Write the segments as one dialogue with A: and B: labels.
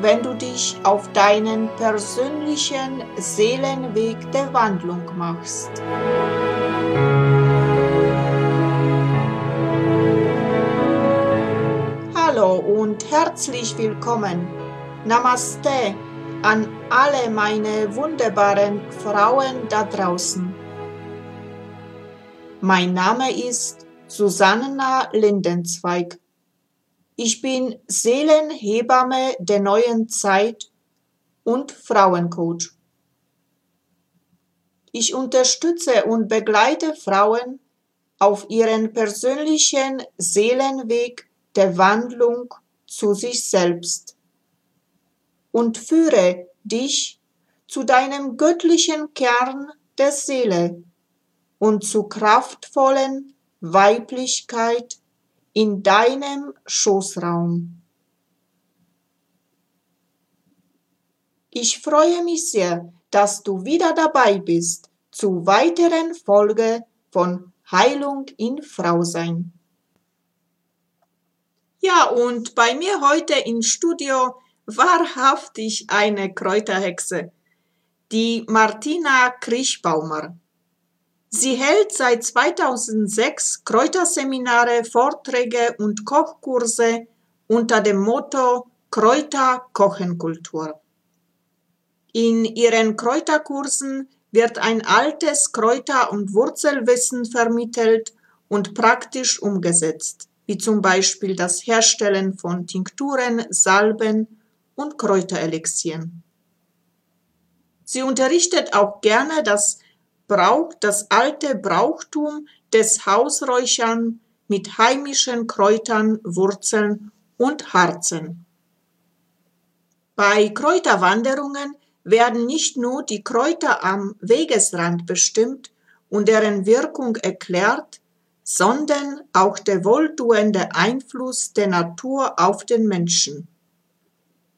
A: wenn du dich auf deinen persönlichen Seelenweg der Wandlung machst. Hallo und herzlich willkommen. Namaste an alle meine wunderbaren Frauen da draußen. Mein Name ist Susanna Lindenzweig. Ich bin Seelenhebamme der neuen Zeit und Frauencoach. Ich unterstütze und begleite Frauen auf ihren persönlichen Seelenweg der Wandlung zu sich selbst und führe dich zu deinem göttlichen Kern der Seele und zu kraftvollen Weiblichkeit in deinem Schoßraum. Ich freue mich sehr, dass du wieder dabei bist zu weiteren Folge von Heilung in Frausein. Ja, und bei mir heute im Studio wahrhaftig eine Kräuterhexe, die Martina Kriechbaumer. Sie hält seit 2006 Kräuterseminare, Vorträge und Kochkurse unter dem Motto Kräuter Kochenkultur. In ihren Kräuterkursen wird ein altes Kräuter- und Wurzelwissen vermittelt und praktisch umgesetzt, wie zum Beispiel das Herstellen von Tinkturen, Salben und Kräuterelixieren. Sie unterrichtet auch gerne das braucht das alte Brauchtum des Hausräuchern mit heimischen Kräutern, Wurzeln und Harzen. Bei Kräuterwanderungen werden nicht nur die Kräuter am Wegesrand bestimmt und deren Wirkung erklärt, sondern auch der wohltuende Einfluss der Natur auf den Menschen.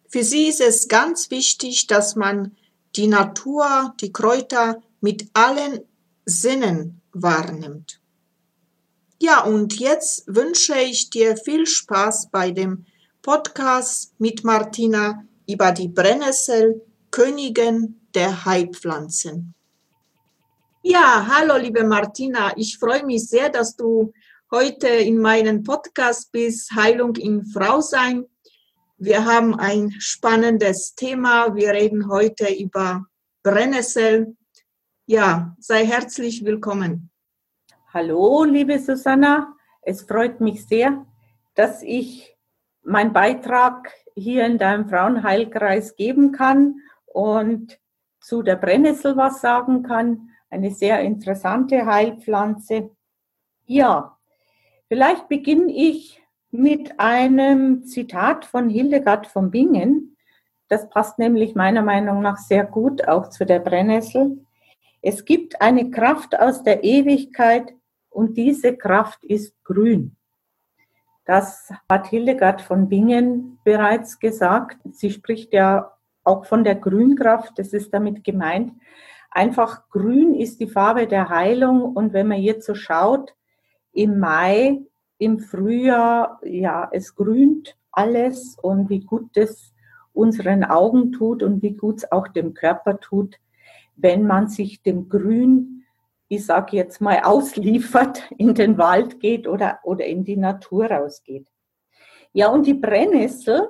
A: Für sie ist es ganz wichtig, dass man die Natur, die Kräuter mit allen Sinnen wahrnimmt. Ja, und jetzt wünsche ich dir viel Spaß bei dem Podcast mit Martina über die Brennnessel, Königin der Heilpflanzen. Ja, hallo liebe Martina, ich freue mich sehr, dass du heute in meinem Podcast bist, Heilung im Frausein. Wir haben ein spannendes Thema. Wir reden heute über Brennnessel, ja, sei herzlich willkommen.
B: Hallo, liebe Susanna. Es freut mich sehr, dass ich meinen Beitrag hier in deinem Frauenheilkreis geben kann und zu der Brennnessel was sagen kann. Eine sehr interessante Heilpflanze. Ja, vielleicht beginne ich mit einem Zitat von Hildegard von Bingen. Das passt nämlich meiner Meinung nach sehr gut auch zu der Brennnessel. Es gibt eine Kraft aus der Ewigkeit und diese Kraft ist grün. Das hat Hildegard von Bingen bereits gesagt. Sie spricht ja auch von der Grünkraft, das ist damit gemeint. Einfach grün ist die Farbe der Heilung und wenn man jetzt so schaut, im Mai, im Frühjahr, ja, es grünt alles und wie gut es unseren Augen tut und wie gut es auch dem Körper tut, wenn man sich dem Grün, ich sage jetzt mal, ausliefert, in den Wald geht oder, oder in die Natur rausgeht. Ja, und die Brennnessel,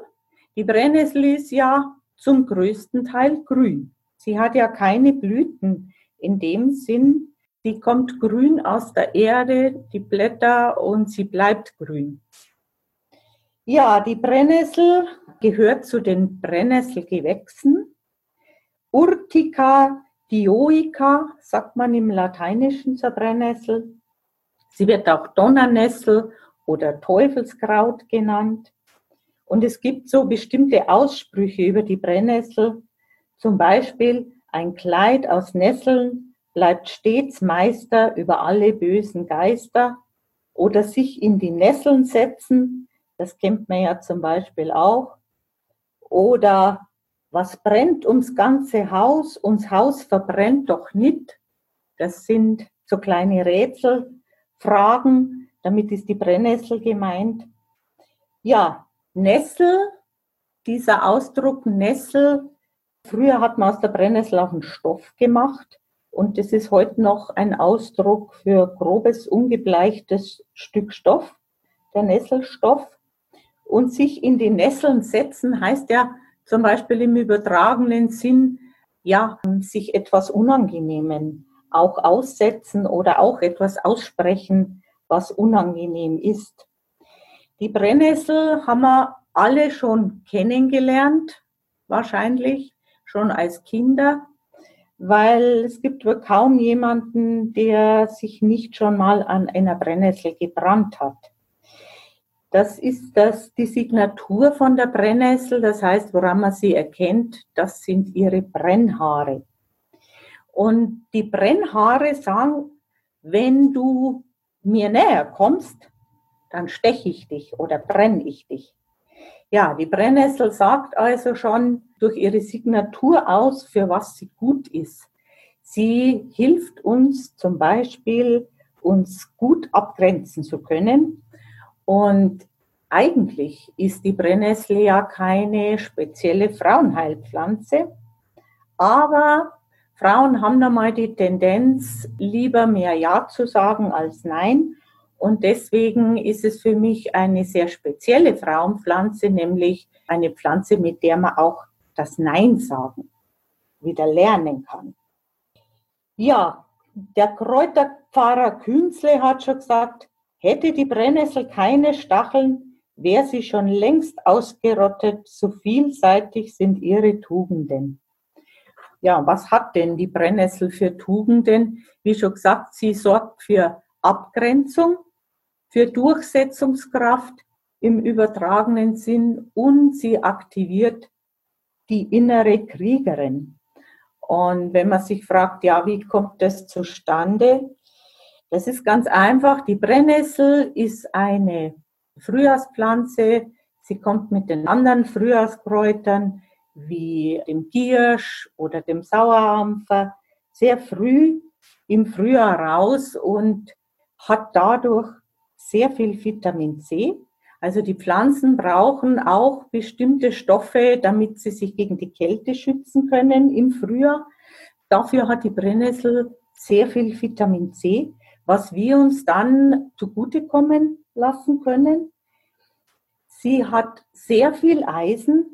B: die Brennnessel ist ja zum größten Teil grün. Sie hat ja keine Blüten in dem Sinn. Sie kommt grün aus der Erde, die Blätter und sie bleibt grün. Ja, die Brennnessel gehört zu den Brennnesselgewächsen. Urtica Dioica, sagt man im Lateinischen zur Brennnessel. Sie wird auch Donnernessel oder Teufelskraut genannt. Und es gibt so bestimmte Aussprüche über die Brennnessel, zum Beispiel ein Kleid aus Nesseln, bleibt stets Meister über alle bösen Geister oder sich in die Nesseln setzen, das kennt man ja zum Beispiel auch, oder was brennt ums ganze Haus, uns Haus verbrennt doch nicht. Das sind so kleine Rätselfragen, damit ist die Brennnessel gemeint. Ja, Nessel, dieser Ausdruck Nessel, früher hat man aus der Brennnessel auch einen Stoff gemacht und das ist heute noch ein Ausdruck für grobes, ungebleichtes Stück Stoff, der Nesselstoff. Und sich in die Nesseln setzen heißt ja, zum Beispiel im übertragenen Sinn, ja, sich etwas Unangenehmen auch aussetzen oder auch etwas aussprechen, was unangenehm ist. Die Brennnessel haben wir alle schon kennengelernt, wahrscheinlich schon als Kinder, weil es gibt wohl kaum jemanden, der sich nicht schon mal an einer Brennnessel gebrannt hat. Das ist das, die Signatur von der Brennnessel, das heißt, woran man sie erkennt, das sind ihre Brennhaare. Und die Brennhaare sagen, wenn du mir näher kommst, dann steche ich dich oder brenne ich dich. Ja, die Brennnessel sagt also schon durch ihre Signatur aus, für was sie gut ist. Sie hilft uns zum Beispiel, uns gut abgrenzen zu können und eigentlich ist die Brennnessel ja keine spezielle Frauenheilpflanze, aber Frauen haben da die Tendenz, lieber mehr Ja zu sagen als Nein. Und deswegen ist es für mich eine sehr spezielle Frauenpflanze, nämlich eine Pflanze, mit der man auch das Nein sagen wieder lernen kann. Ja, der Kräuterpfarrer Künzle hat schon gesagt, Hätte die Brennnessel keine Stacheln, wäre sie schon längst ausgerottet, so vielseitig sind ihre Tugenden. Ja, was hat denn die Brennnessel für Tugenden? Wie schon gesagt, sie sorgt für Abgrenzung, für Durchsetzungskraft im übertragenen Sinn und sie aktiviert die innere Kriegerin. Und wenn man sich fragt, ja, wie kommt das zustande? Das ist ganz einfach. Die Brennnessel ist eine Frühjahrspflanze. Sie kommt mit den anderen Frühjahrskräutern wie dem Giersch oder dem Sauerampfer sehr früh im Frühjahr raus und hat dadurch sehr viel Vitamin C. Also die Pflanzen brauchen auch bestimmte Stoffe, damit sie sich gegen die Kälte schützen können im Frühjahr. Dafür hat die Brennnessel sehr viel Vitamin C was wir uns dann zugutekommen lassen können. Sie hat sehr viel Eisen.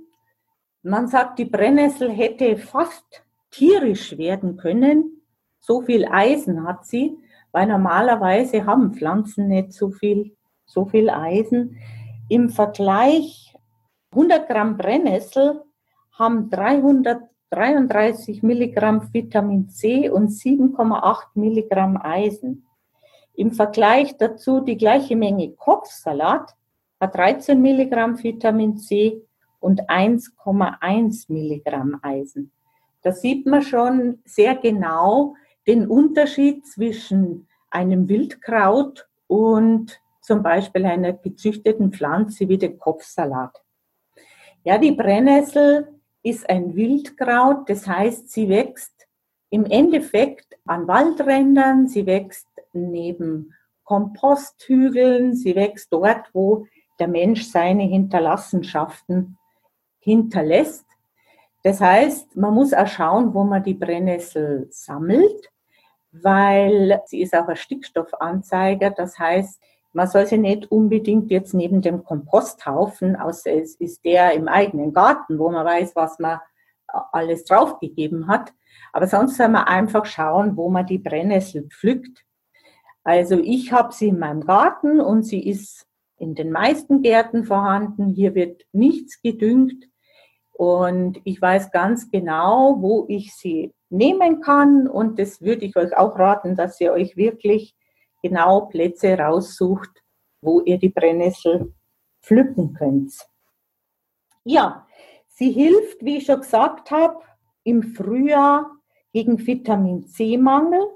B: Man sagt, die Brennnessel hätte fast tierisch werden können. So viel Eisen hat sie, weil normalerweise haben Pflanzen nicht so viel, so viel Eisen. Im Vergleich 100 Gramm Brennnessel haben 333 Milligramm Vitamin C und 7,8 Milligramm Eisen. Im Vergleich dazu die gleiche Menge Kopfsalat hat 13 Milligramm Vitamin C und 1,1 Milligramm Eisen. Da sieht man schon sehr genau den Unterschied zwischen einem Wildkraut und zum Beispiel einer gezüchteten Pflanze wie dem Kopfsalat. Ja, die Brennnessel ist ein Wildkraut, das heißt, sie wächst im Endeffekt an Waldrändern, sie wächst neben Komposthügeln. Sie wächst dort, wo der Mensch seine Hinterlassenschaften hinterlässt. Das heißt, man muss auch schauen, wo man die Brennnessel sammelt, weil sie ist auch ein Stickstoffanzeiger. Das heißt, man soll sie nicht unbedingt jetzt neben dem Komposthaufen, außer es ist der im eigenen Garten, wo man weiß, was man alles draufgegeben hat. Aber sonst soll man einfach schauen, wo man die Brennnessel pflückt also ich habe sie in meinem Garten und sie ist in den meisten Gärten vorhanden. Hier wird nichts gedüngt und ich weiß ganz genau, wo ich sie nehmen kann und das würde ich euch auch raten, dass ihr euch wirklich genau Plätze raussucht, wo ihr die Brennnessel pflücken könnt. Ja, sie hilft, wie ich schon gesagt habe, im Frühjahr gegen Vitamin C-Mangel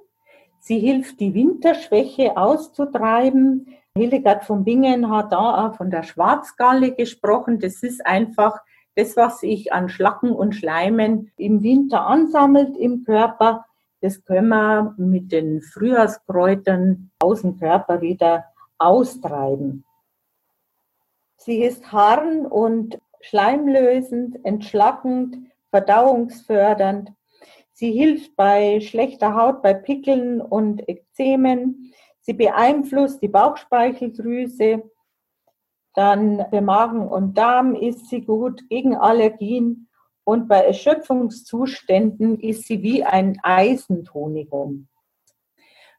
B: Sie hilft, die Winterschwäche auszutreiben. Hildegard von Bingen hat da auch von der Schwarzgalle gesprochen. Das ist einfach das, was sich an Schlacken und Schleimen im Winter ansammelt im Körper. Das können wir mit den Frühjahrskräutern aus dem Körper wieder austreiben. Sie ist harn- und schleimlösend, entschlackend, verdauungsfördernd. Sie hilft bei schlechter Haut, bei Pickeln und Ekzemen. Sie beeinflusst die Bauchspeicheldrüse. Dann für Magen und Darm ist sie gut gegen Allergien. Und bei Erschöpfungszuständen ist sie wie ein Eisentonikum.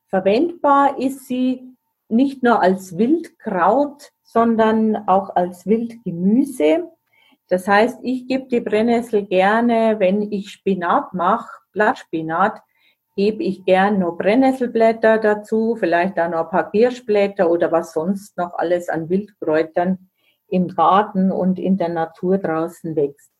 B: Verwendbar ist sie nicht nur als Wildkraut, sondern auch als Wildgemüse. Das heißt, ich gebe die Brennnessel gerne, wenn ich Spinat mache, Blattspinat, gebe ich gern nur Brennnesselblätter dazu, vielleicht auch noch ein paar Kirschblätter oder was sonst noch alles an Wildkräutern im Garten und in der Natur draußen wächst.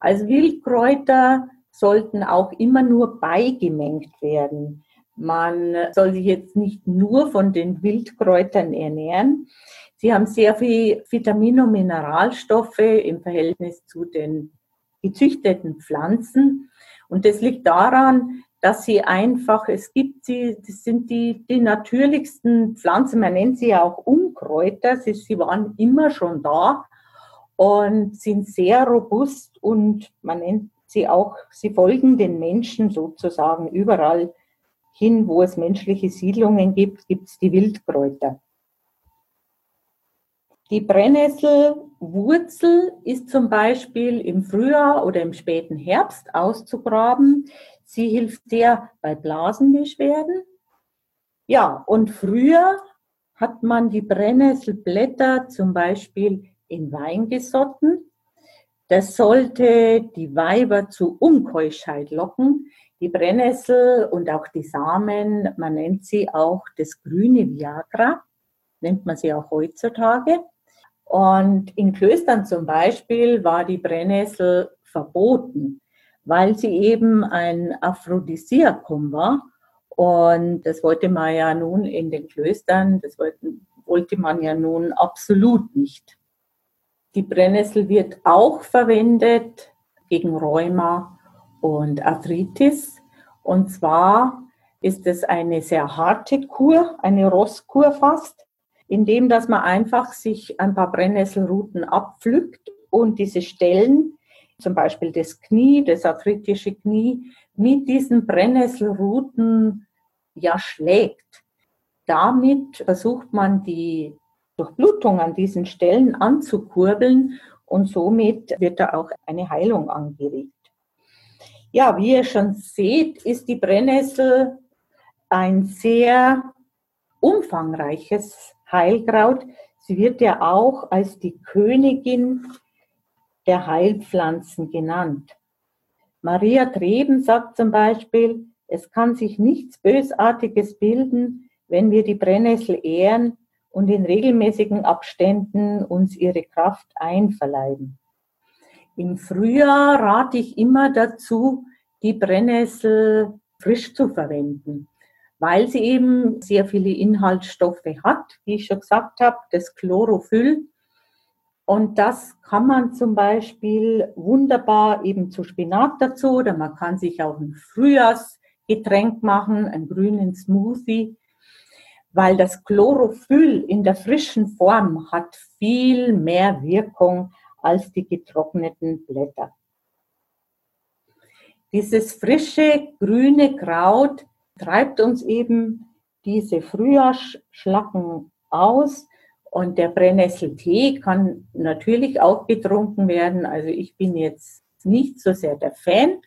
B: Also Wildkräuter sollten auch immer nur beigemengt werden. Man soll sich jetzt nicht nur von den Wildkräutern ernähren. Sie haben sehr viel Vitamin- und Mineralstoffe im Verhältnis zu den gezüchteten Pflanzen. Und das liegt daran, dass sie einfach, es gibt sie, das sind die, die natürlichsten Pflanzen, man nennt sie ja auch Unkräuter, sie, sie waren immer schon da und sind sehr robust und man nennt sie auch, sie folgen den Menschen sozusagen. Überall hin, wo es menschliche Siedlungen gibt, gibt es die Wildkräuter. Die Brennnesselwurzel ist zum Beispiel im Frühjahr oder im späten Herbst auszugraben. Sie hilft sehr bei Blasenbeschwerden. Ja, und früher hat man die Brennnesselblätter zum Beispiel in Wein gesotten. Das sollte die Weiber zu Unkeuschheit locken. Die Brennnessel und auch die Samen, man nennt sie auch das grüne Viagra, nennt man sie auch heutzutage. Und in Klöstern zum Beispiel war die Brennnessel verboten, weil sie eben ein Aphrodisiakum war. Und das wollte man ja nun in den Klöstern, das wollten, wollte man ja nun absolut nicht. Die Brennnessel wird auch verwendet gegen Rheuma und Arthritis. Und zwar ist es eine sehr harte Kur, eine Rosskur fast, indem dass man einfach sich ein paar Brennnesselruten abpflückt und diese Stellen, zum Beispiel das Knie, das arthritische Knie, mit diesen Brennnesselruten ja schlägt. Damit versucht man die Durchblutung an diesen Stellen anzukurbeln und somit wird da auch eine Heilung angeregt. Ja, wie ihr schon seht, ist die Brennnessel ein sehr umfangreiches Heilkraut. Sie wird ja auch als die Königin der Heilpflanzen genannt. Maria Treben sagt zum Beispiel, es kann sich nichts Bösartiges bilden, wenn wir die Brennnessel ehren und in regelmäßigen Abständen uns ihre Kraft einverleiben. Im Frühjahr rate ich immer dazu, die Brennnessel frisch zu verwenden, weil sie eben sehr viele Inhaltsstoffe hat, wie ich schon gesagt habe, das Chlorophyll. Und das kann man zum Beispiel wunderbar eben zu Spinat dazu oder man kann sich auch ein Frühjahrsgetränk machen, einen grünen Smoothie, weil das Chlorophyll in der frischen Form hat viel mehr Wirkung als die getrockneten Blätter. Dieses frische grüne Kraut treibt uns eben diese Frühjahrsschlacken aus und der Brennnesseltee kann natürlich auch getrunken werden. Also ich bin jetzt nicht so sehr der Fan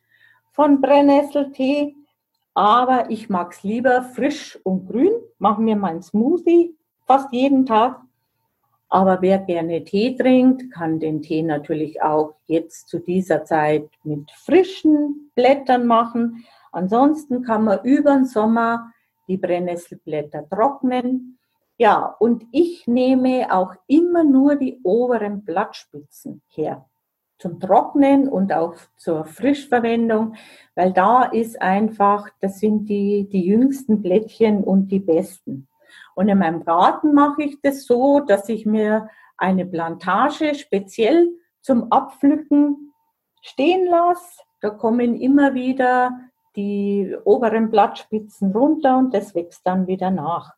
B: von Brennnesseltee, aber ich mag es lieber frisch und grün, mache mir meinen Smoothie fast jeden Tag aber wer gerne Tee trinkt, kann den Tee natürlich auch jetzt zu dieser Zeit mit frischen Blättern machen. Ansonsten kann man über den Sommer die Brennnesselblätter trocknen. Ja, und ich nehme auch immer nur die oberen Blattspitzen her. zum Trocknen und auch zur Frischverwendung, weil da ist einfach, das sind die, die jüngsten Blättchen und die besten. Und in meinem Garten mache ich das so, dass ich mir eine Plantage speziell zum Abpflücken stehen lasse. Da kommen immer wieder die oberen Blattspitzen runter und das wächst dann wieder nach.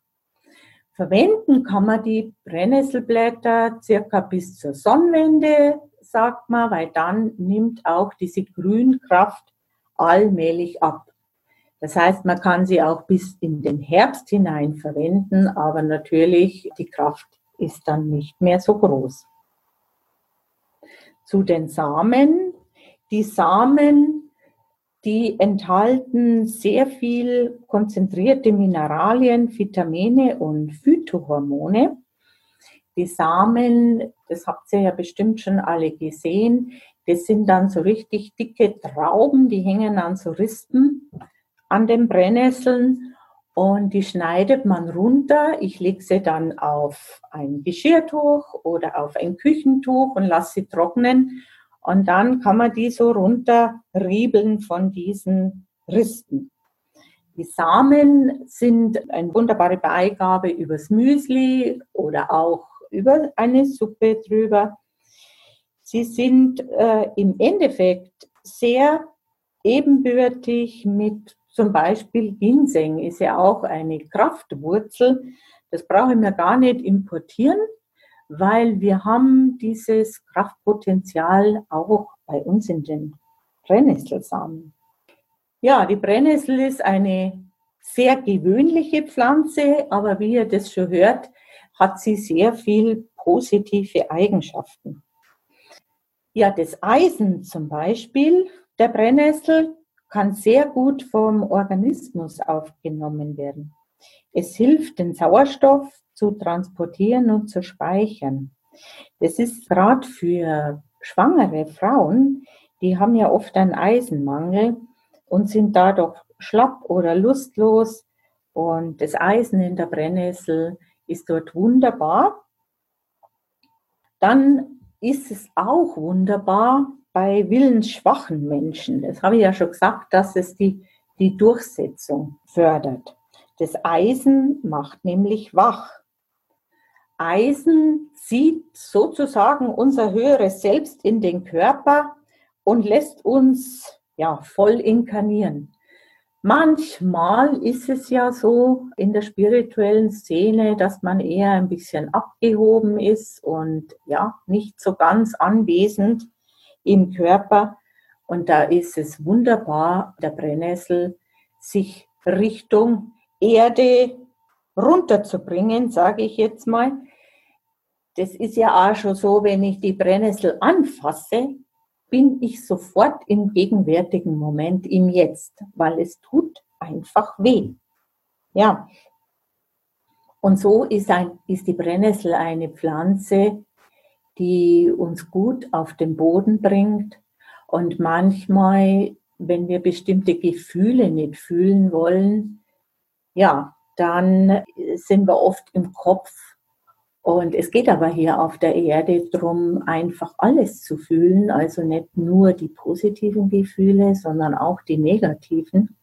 B: Verwenden kann man die Brennnesselblätter circa bis zur Sonnenwende, sagt man, weil dann nimmt auch diese Grünkraft allmählich ab. Das heißt, man kann sie auch bis in den Herbst hinein verwenden, aber natürlich die Kraft ist dann nicht mehr so groß. Zu den Samen. Die Samen, die enthalten sehr viel konzentrierte Mineralien, Vitamine und Phytohormone. Die Samen, das habt ihr ja bestimmt schon alle gesehen, das sind dann so richtig dicke Trauben, die hängen an so Rispen an den Brennnesseln und die schneidet man runter. Ich lege sie dann auf ein Geschirrtuch oder auf ein Küchentuch und lasse sie trocknen. Und dann kann man die so runterriebeln von diesen Risten. Die Samen sind eine wunderbare Beigabe übers Müsli oder auch über eine Suppe drüber. Sie sind äh, im Endeffekt sehr ebenbürtig mit zum Beispiel Ginseng ist ja auch eine Kraftwurzel. Das brauche ich mir gar nicht importieren, weil wir haben dieses Kraftpotenzial auch bei uns in den Brennnesselsamen. Ja, die Brennnessel ist eine sehr gewöhnliche Pflanze, aber wie ihr das schon hört, hat sie sehr viel positive Eigenschaften. Ja, das Eisen zum Beispiel der Brennnessel kann sehr gut vom Organismus aufgenommen werden. Es hilft, den Sauerstoff zu transportieren und zu speichern. Das ist gerade für schwangere Frauen, die haben ja oft einen Eisenmangel und sind dadurch schlapp oder lustlos. Und das Eisen in der Brennnessel ist dort wunderbar. Dann ist es auch wunderbar, bei willensschwachen Menschen, das habe ich ja schon gesagt, dass es die, die Durchsetzung fördert. Das Eisen macht nämlich wach. Eisen zieht sozusagen unser höheres Selbst in den Körper und lässt uns ja voll inkarnieren. Manchmal ist es ja so in der spirituellen Szene, dass man eher ein bisschen abgehoben ist und ja, nicht so ganz anwesend im Körper. Und da ist es wunderbar, der Brennnessel sich Richtung Erde runterzubringen, sage ich jetzt mal. Das ist ja auch schon so, wenn ich die Brennnessel anfasse, bin ich sofort im gegenwärtigen Moment im Jetzt, weil es tut einfach weh. Ja. Und so ist, ein, ist die Brennnessel eine Pflanze, die uns gut auf den Boden bringt. Und manchmal, wenn wir bestimmte Gefühle nicht fühlen wollen, ja, dann sind wir oft im Kopf. Und es geht aber hier auf der Erde darum, einfach alles zu fühlen, also nicht nur die positiven Gefühle, sondern auch die negativen.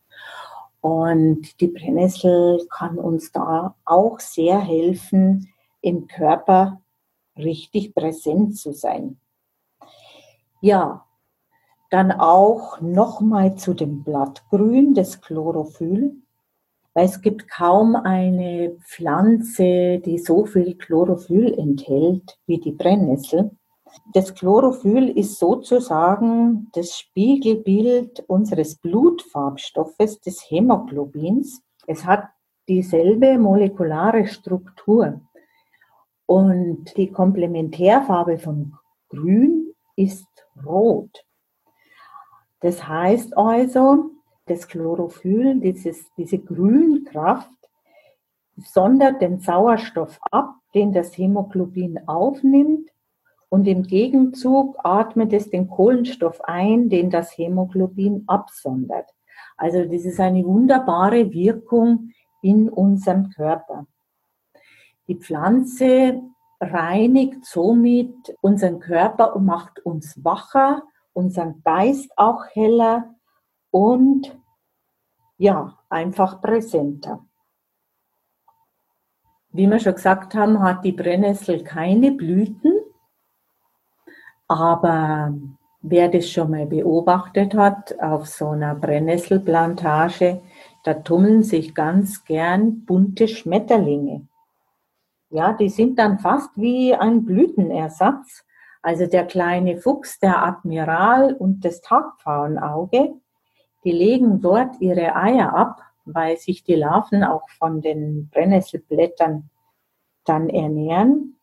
B: Und die Brennnessel kann uns da auch sehr helfen, im Körper richtig präsent zu sein. Ja, dann auch nochmal zu dem Blattgrün, des Chlorophyll, weil es gibt kaum eine Pflanze, die so viel Chlorophyll enthält wie die Brennnessel. Das Chlorophyll ist sozusagen das Spiegelbild unseres Blutfarbstoffes, des Hämoglobins. Es hat dieselbe molekulare Struktur. Und die Komplementärfarbe von Grün ist Rot. Das heißt also, das Chlorophyll, dieses, diese Grünkraft, sondert den Sauerstoff ab, den das Hämoglobin aufnimmt und im Gegenzug atmet es den Kohlenstoff ein, den das Hämoglobin absondert. Also das ist eine wunderbare Wirkung in unserem Körper. Die Pflanze reinigt somit unseren Körper und macht uns wacher, unseren Geist auch heller und ja, einfach präsenter. Wie wir schon gesagt haben, hat die Brennnessel keine Blüten, aber wer das schon mal beobachtet hat, auf so einer Brennnesselplantage, da tummeln sich ganz gern bunte Schmetterlinge. Ja, die sind dann fast wie ein Blütenersatz. Also der kleine Fuchs, der Admiral und das Tagpfauenauge, die legen dort ihre Eier ab weil sich die Larven auch von den Brennnesselblättern dann ernähren.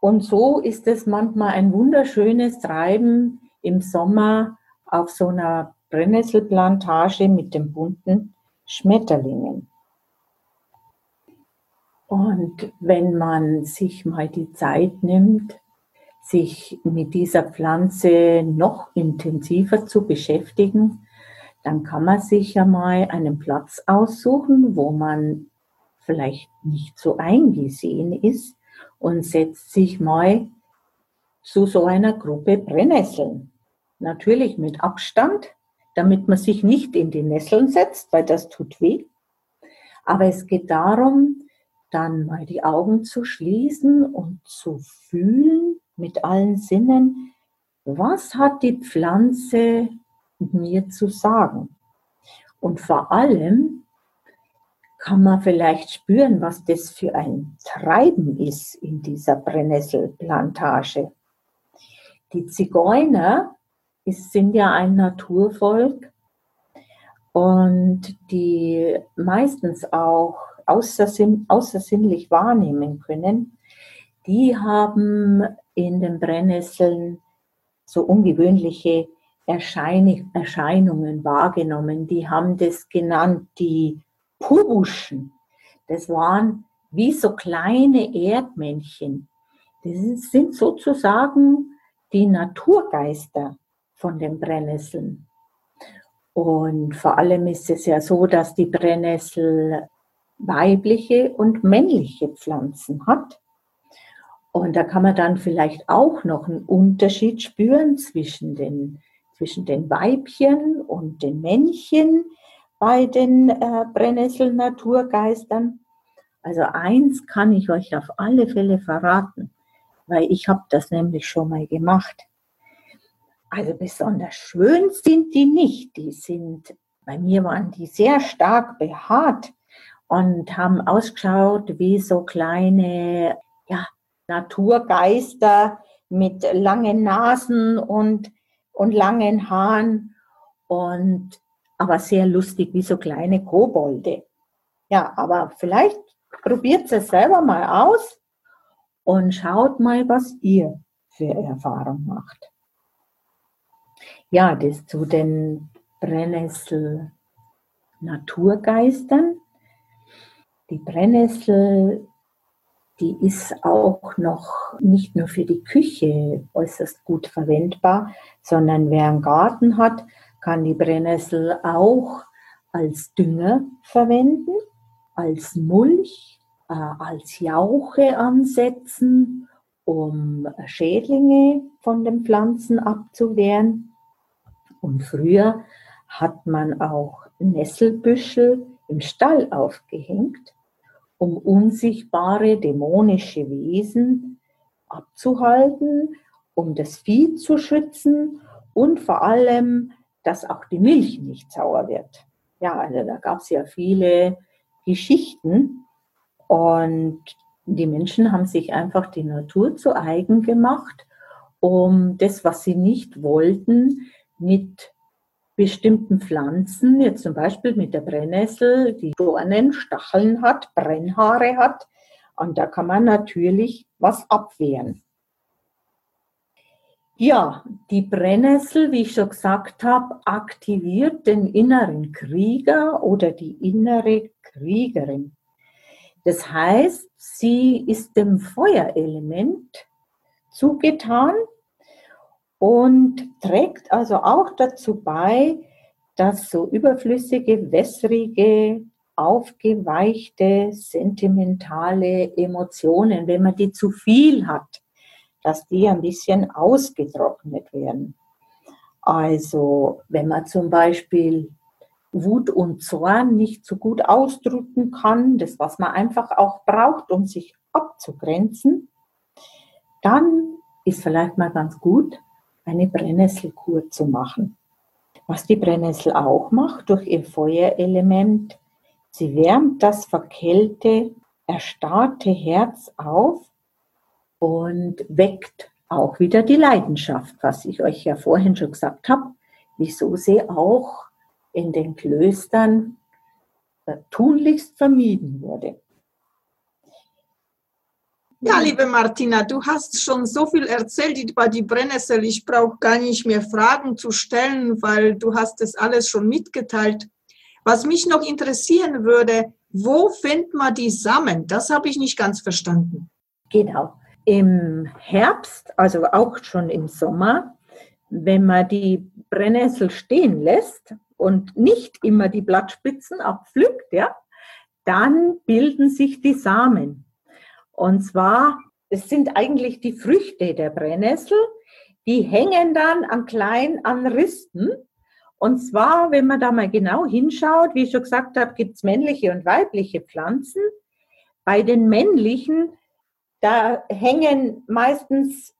B: Und so ist es manchmal ein wunderschönes Treiben im Sommer auf so einer Brennnesselplantage mit den bunten Schmetterlingen. Und wenn man sich mal die Zeit nimmt, sich mit dieser Pflanze noch intensiver zu beschäftigen, dann kann man sich ja mal einen Platz aussuchen, wo man vielleicht nicht so eingesehen ist und setzt sich mal zu so einer Gruppe Brennnesseln. Natürlich mit Abstand, damit man sich nicht in die Nesseln setzt, weil das tut weh. Aber es geht darum, dann mal die Augen zu schließen und zu fühlen mit allen Sinnen, was hat die Pflanze mir zu sagen. Und vor allem kann man vielleicht spüren, was das für ein Treiben ist in dieser Brennnesselplantage. Die Zigeuner sind ja ein Naturvolk und die meistens auch außersinn, außersinnlich wahrnehmen können, die haben in den Brennnesseln so ungewöhnliche Erscheinungen wahrgenommen. Die haben das genannt, die Pubuschen. Das waren wie so kleine Erdmännchen. Das sind sozusagen die Naturgeister von den Brennnesseln. Und vor allem ist es ja so, dass die Brennnessel weibliche und männliche Pflanzen hat. Und da kann man dann vielleicht auch noch einen Unterschied spüren zwischen den zwischen den Weibchen und den Männchen bei den äh, Brennnessel-Naturgeistern. Also eins kann ich euch auf alle Fälle verraten, weil ich habe das nämlich schon mal gemacht. Also besonders schön sind die nicht. Die sind, bei mir waren die sehr stark behaart und haben ausgeschaut wie so kleine ja, Naturgeister mit langen Nasen und und langen Haaren und aber sehr lustig wie so kleine Kobolde. Ja, aber vielleicht probiert es selber mal aus und schaut mal, was ihr für Erfahrung macht. Ja, das zu den Brennnessel Naturgeistern. Die Brennnessel die ist auch noch nicht nur für die Küche äußerst gut verwendbar, sondern wer einen Garten hat, kann die Brennnessel auch als Dünger verwenden, als Mulch, äh, als Jauche ansetzen, um Schädlinge von den Pflanzen abzuwehren. Und früher hat man auch Nesselbüschel im Stall aufgehängt um unsichtbare dämonische Wesen abzuhalten, um das Vieh zu schützen und vor allem, dass auch die Milch nicht sauer wird. Ja, also da gab es ja viele Geschichten und die Menschen haben sich einfach die Natur zu eigen gemacht, um das, was sie nicht wollten, mit bestimmten Pflanzen, jetzt zum Beispiel mit der Brennnessel, die Dornen, Stacheln hat, Brennhaare hat, und da kann man natürlich was abwehren. Ja, die Brennnessel, wie ich schon gesagt habe, aktiviert den inneren Krieger oder die innere Kriegerin. Das heißt, sie ist dem Feuerelement zugetan und trägt also auch dazu bei, dass so überflüssige, wässrige aufgeweichte, sentimentale Emotionen, wenn man die zu viel hat, dass die ein bisschen ausgetrocknet werden. Also wenn man zum Beispiel Wut und Zorn nicht so gut ausdrücken kann, das was man einfach auch braucht, um sich abzugrenzen, dann ist vielleicht mal ganz gut, eine Brennnesselkur zu machen. Was die Brennnessel auch macht durch ihr Feuerelement, sie wärmt das verkählte, erstarrte Herz auf und weckt auch wieder die Leidenschaft, was ich euch ja vorhin schon gesagt habe, wieso sie auch in den Klöstern äh, tunlichst vermieden wurde.
A: Ja, liebe Martina, du hast schon so viel erzählt über die Brennnessel. Ich brauche gar nicht mehr Fragen zu stellen, weil du hast das alles schon mitgeteilt. Was mich noch interessieren würde, wo findet man die Samen? Das habe ich nicht ganz verstanden.
B: Genau. Im Herbst, also auch schon im Sommer, wenn man die Brennnessel stehen lässt und nicht immer die Blattspitzen abpflückt, ja, dann bilden sich die Samen. Und zwar, es sind eigentlich die Früchte der Brennnessel, die hängen dann an kleinen an Risten. Und zwar, wenn man da mal genau hinschaut, wie ich schon gesagt habe, gibt es männliche und weibliche Pflanzen. Bei den männlichen, da hängen meistens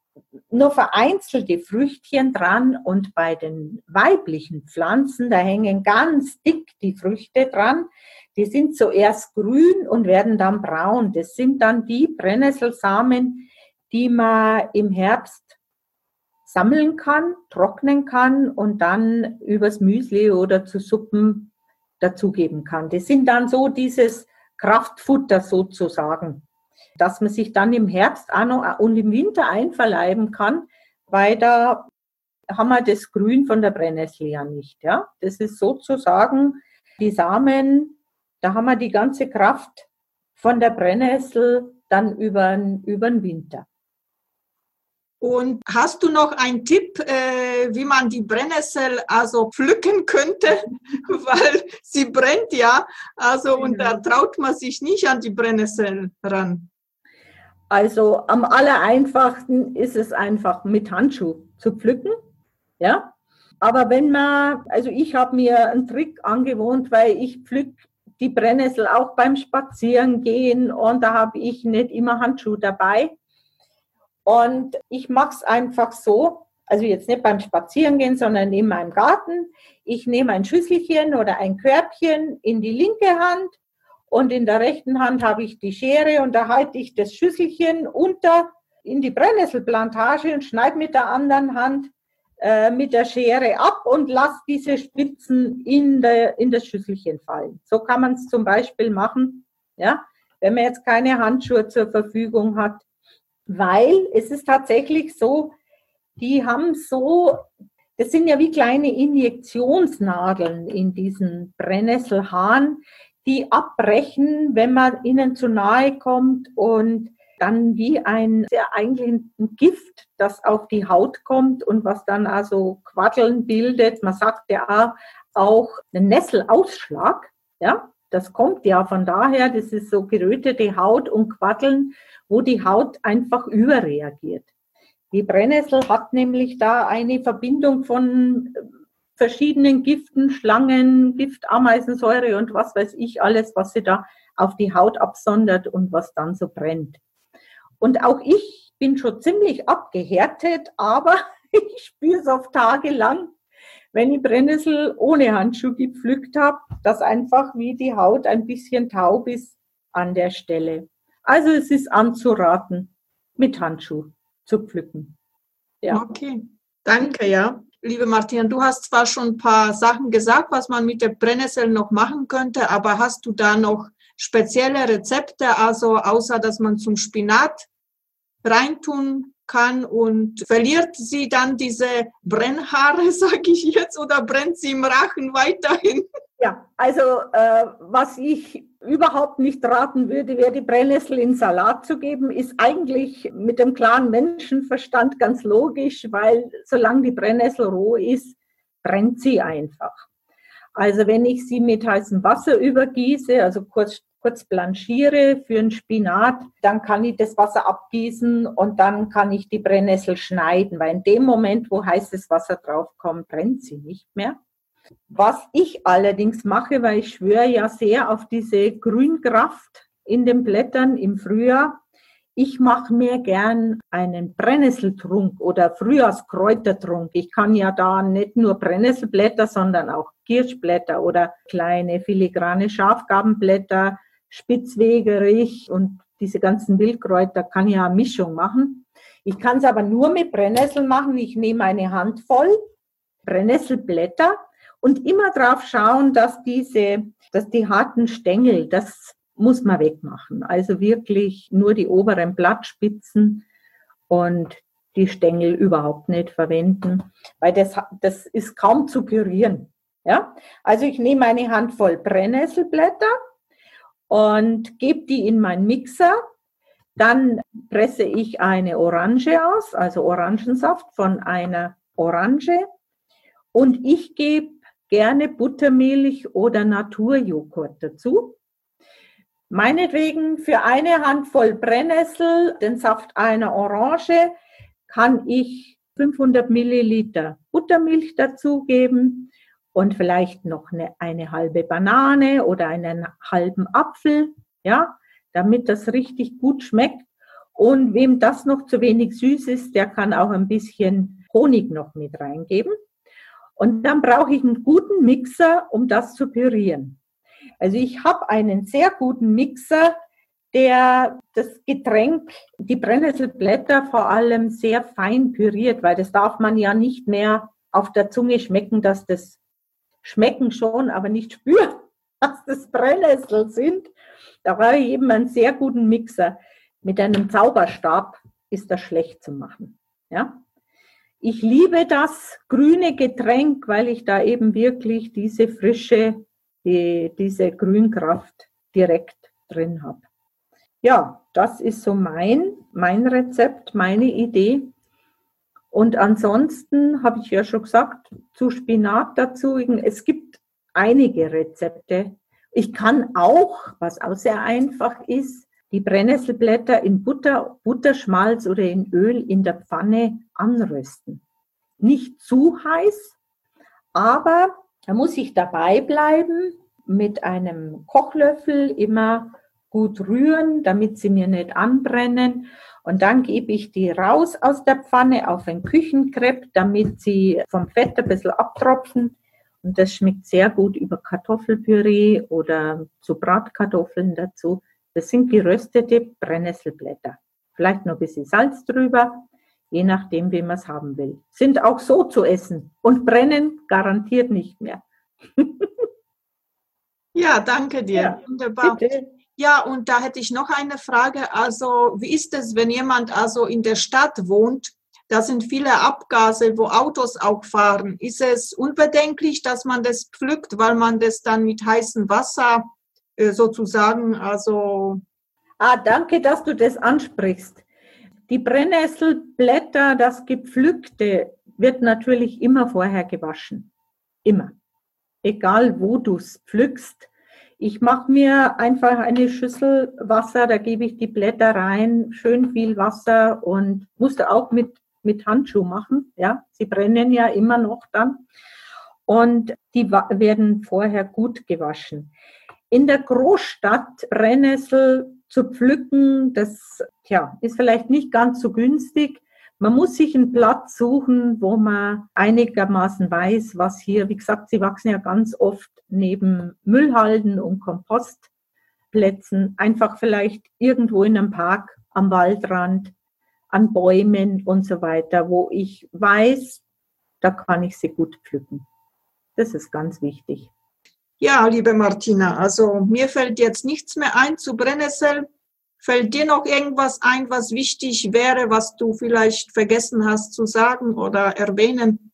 B: nur vereinzelte Früchtchen dran und bei den weiblichen Pflanzen, da hängen ganz dick die Früchte dran. Die sind zuerst grün und werden dann braun. Das sind dann die Brennnesselsamen, die man im Herbst sammeln kann, trocknen kann und dann übers Müsli oder zu Suppen dazugeben kann. Das sind dann so dieses Kraftfutter sozusagen, dass man sich dann im Herbst auch noch und im Winter einverleiben kann, weil da haben wir das Grün von der Brennnessel ja nicht. Ja? Das ist sozusagen die Samen, da haben wir die ganze Kraft von der Brennnessel dann über, über den Winter.
A: Und hast du noch einen Tipp, äh, wie man die Brennnessel also pflücken könnte? Weil sie brennt ja, also und da genau. traut man sich nicht an die Brennnessel ran.
B: Also am aller einfachsten ist es einfach mit Handschuh zu pflücken, ja. Aber wenn man, also ich habe mir einen Trick angewohnt, weil ich pflück die Brennnessel auch beim Spazierengehen und da habe ich nicht immer Handschuhe dabei. Und ich mache es einfach so, also jetzt nicht beim Spazierengehen, sondern in meinem Garten. Ich nehme ein Schüsselchen oder ein Körbchen in die linke Hand und in der rechten Hand habe ich die Schere und da halte ich das Schüsselchen unter in die Brennnesselplantage und schneide mit der anderen Hand äh, mit der Schere ab und lass diese Spitzen in, der, in das Schüsselchen fallen. So kann man es zum Beispiel machen, ja, wenn man jetzt keine Handschuhe zur Verfügung hat, weil es ist tatsächlich so, die haben so, das sind ja wie kleine Injektionsnadeln in diesen Brennnesselhahn, die abbrechen, wenn man ihnen zu nahe kommt und dann wie ein sehr eigentlich ein Gift, das auf die Haut kommt und was dann also Quaddeln bildet. Man sagt ja auch einen Nesselausschlag. Ja, das kommt ja von daher, das ist so gerötete Haut und Quaddeln, wo die Haut einfach überreagiert. Die Brennnessel hat nämlich da eine Verbindung von verschiedenen Giften, Schlangen, Gift, Ameisensäure und was weiß ich alles, was sie da auf die Haut absondert und was dann so brennt. Und auch ich bin schon ziemlich abgehärtet, aber ich spüre es auf Tage lang, wenn ich Brennnessel ohne Handschuh gepflückt habe, dass einfach wie die Haut ein bisschen taub ist an der Stelle. Also es ist anzuraten, mit Handschuh zu pflücken.
A: Ja. Okay, danke, ja. Liebe Martina, du hast zwar schon ein paar Sachen gesagt, was man mit der Brennnessel noch machen könnte, aber hast du da noch spezielle Rezepte, also außer dass man zum Spinat reintun kann und verliert sie dann diese Brennhaare, sage ich jetzt, oder brennt sie im Rachen weiterhin?
B: Ja, also äh, was ich überhaupt nicht raten würde, wäre die Brennnessel in Salat zu geben, ist eigentlich mit dem klaren Menschenverstand ganz logisch, weil solange die Brennnessel roh ist, brennt sie einfach. Also wenn ich sie mit heißem Wasser übergieße, also kurz, kurz blanchiere für einen Spinat, dann kann ich das Wasser abgießen und dann kann ich die Brennnessel schneiden, weil in dem Moment, wo heißes Wasser draufkommt, brennt sie nicht mehr. Was ich allerdings mache, weil ich schwöre ja sehr auf diese Grünkraft in den Blättern im Frühjahr, ich mache mir gern einen Brennnesseltrunk oder Frühjahrskräutertrunk. Ich kann ja da nicht nur Brennnesselblätter, sondern auch Kirschblätter oder kleine filigrane Schafgabenblätter, Spitzwegerich und diese ganzen Wildkräuter kann ja eine Mischung machen. Ich kann es aber nur mit Brennnesseln machen. Ich nehme eine Handvoll Brennnesselblätter und immer drauf schauen, dass diese, dass die harten Stängel, das muss man wegmachen. Also wirklich nur die oberen Blattspitzen und die Stängel überhaupt nicht verwenden, weil das, das ist kaum zu pürieren. Ja? Also ich nehme eine Handvoll Brennnesselblätter und gebe die in meinen Mixer. Dann presse ich eine Orange aus, also Orangensaft von einer Orange. Und ich gebe gerne Buttermilch oder Naturjoghurt dazu. Meinetwegen für eine Handvoll Brennnessel, den Saft einer Orange, kann ich 500 Milliliter Buttermilch dazugeben und vielleicht noch eine, eine halbe Banane oder einen halben Apfel, ja, damit das richtig gut schmeckt. Und wem das noch zu wenig süß ist, der kann auch ein bisschen Honig noch mit reingeben. Und dann brauche ich einen guten Mixer, um das zu pürieren. Also ich habe einen sehr guten Mixer, der das Getränk, die Brennnesselblätter vor allem sehr fein püriert, weil das darf man ja nicht mehr auf der Zunge schmecken, dass das schmecken schon, aber nicht spüren, dass das Brennnessel sind. Da brauche ich eben einen sehr guten Mixer. Mit einem Zauberstab ist das schlecht zu machen. Ja? Ich liebe das grüne Getränk, weil ich da eben wirklich diese frische die, diese Grünkraft direkt drin habe. Ja, das ist so mein, mein Rezept, meine Idee. Und ansonsten habe ich ja schon gesagt, zu Spinat dazu, es gibt einige Rezepte. Ich kann auch, was auch sehr einfach ist, die Brennnesselblätter in Butter, Butterschmalz oder in Öl in der Pfanne anrösten. Nicht zu heiß, aber da muss ich dabei bleiben, mit einem Kochlöffel immer gut rühren, damit sie mir nicht anbrennen. Und dann gebe ich die raus aus der Pfanne auf ein Küchenkrepp, damit sie vom Fett ein bisschen abtropfen. Und das schmeckt sehr gut über Kartoffelpüree oder zu Bratkartoffeln dazu. Das sind geröstete Brennnesselblätter. Vielleicht noch ein bisschen Salz drüber, je nachdem, wie man es haben will. Sind auch so zu essen und brennen garantiert nicht mehr.
A: ja, danke dir. Ja, Wunderbar. Bitte. Ja, und da hätte ich noch eine Frage. Also, wie ist es, wenn jemand also in der Stadt wohnt? Da sind viele Abgase, wo Autos auch fahren. Ist es unbedenklich, dass man das pflückt, weil man das dann mit heißem Wasser sozusagen, also.
B: Ah, danke, dass du das ansprichst. Die Brennnesselblätter, das Gepflückte, wird natürlich immer vorher gewaschen. Immer. Egal wo du es pflückst. Ich mache mir einfach eine Schüssel Wasser, da gebe ich die Blätter rein, schön viel Wasser und musste auch mit, mit Handschuh machen. Ja, sie brennen ja immer noch dann. Und die werden vorher gut gewaschen. In der Großstadt Brennnessel zu pflücken, das tja, ist vielleicht nicht ganz so günstig. Man muss sich einen Platz suchen, wo man einigermaßen weiß, was hier, wie gesagt, sie wachsen ja ganz oft neben Müllhalden und Kompostplätzen, einfach vielleicht irgendwo in einem Park, am Waldrand, an Bäumen und so weiter, wo ich weiß, da kann ich sie gut pflücken. Das ist ganz wichtig.
A: Ja, liebe Martina, also mir fällt jetzt nichts mehr ein zu Brennnessel. Fällt dir noch irgendwas ein, was wichtig wäre, was du vielleicht vergessen hast zu sagen oder erwähnen?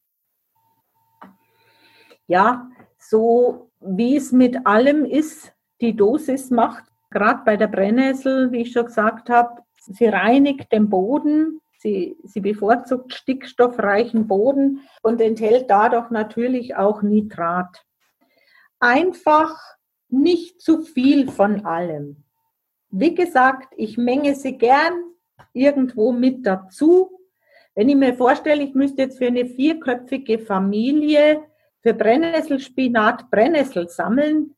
B: Ja, so wie es mit allem ist, die Dosis macht, gerade bei der Brennnessel, wie ich schon gesagt habe, sie reinigt den Boden, sie, sie bevorzugt stickstoffreichen Boden und enthält dadurch natürlich auch Nitrat. Einfach nicht zu viel von allem. Wie gesagt, ich menge sie gern irgendwo mit dazu. Wenn ich mir vorstelle, ich müsste jetzt für eine vierköpfige Familie für Brennnesselspinat Brennnessel sammeln,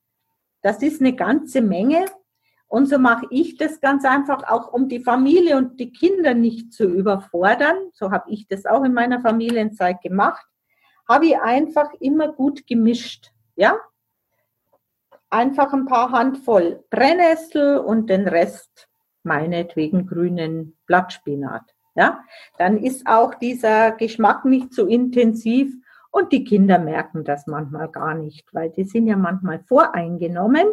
B: das ist eine ganze Menge. Und so mache ich das ganz einfach auch, um die Familie und die Kinder nicht zu überfordern. So habe ich das auch in meiner Familienzeit gemacht. Habe ich einfach immer gut gemischt. Ja, einfach ein paar Handvoll Brennnessel und den Rest meinetwegen grünen Blattspinat. Ja, dann ist auch dieser Geschmack nicht so intensiv und die Kinder merken das manchmal gar nicht, weil die sind ja manchmal voreingenommen.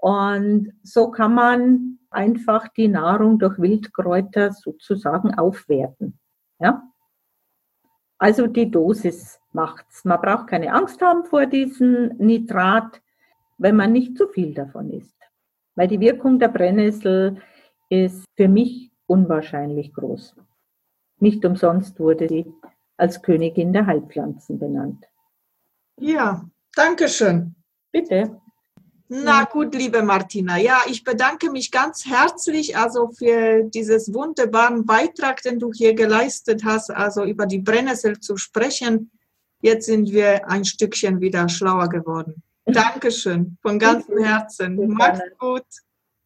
B: Und so kann man einfach die Nahrung durch Wildkräuter sozusagen aufwerten. Ja? Also die Dosis macht's. Man braucht keine Angst haben vor diesem Nitrat wenn man nicht zu viel davon isst. Weil die Wirkung der Brennnessel ist für mich unwahrscheinlich groß. Nicht umsonst wurde sie als Königin der Heilpflanzen benannt.
A: Ja, danke schön.
B: Bitte.
A: Na gut, liebe Martina, ja, ich bedanke mich ganz herzlich also für dieses wunderbaren Beitrag, den du hier geleistet hast, also über die Brennnessel zu sprechen. Jetzt sind wir ein Stückchen wieder schlauer geworden. Dankeschön, von ganzem Herzen. Mach's gut.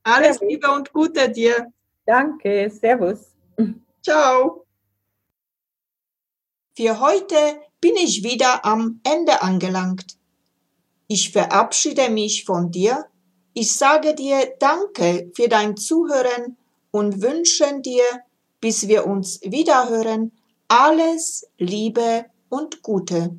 A: Alles Liebe und Gute dir.
B: Danke, Servus.
A: Ciao. Für heute bin ich wieder am Ende angelangt. Ich verabschiede mich von dir. Ich sage dir Danke für dein Zuhören und wünsche dir, bis wir uns wiederhören, alles Liebe und Gute.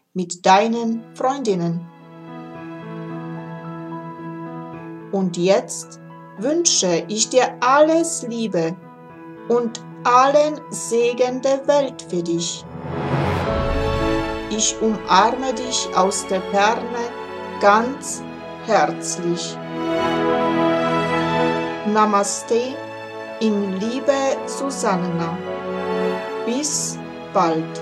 A: mit deinen Freundinnen. Und jetzt wünsche ich dir alles Liebe und allen Segen der Welt für dich. Ich umarme dich aus der Ferne ganz herzlich. Namaste in Liebe Susanna. Bis bald.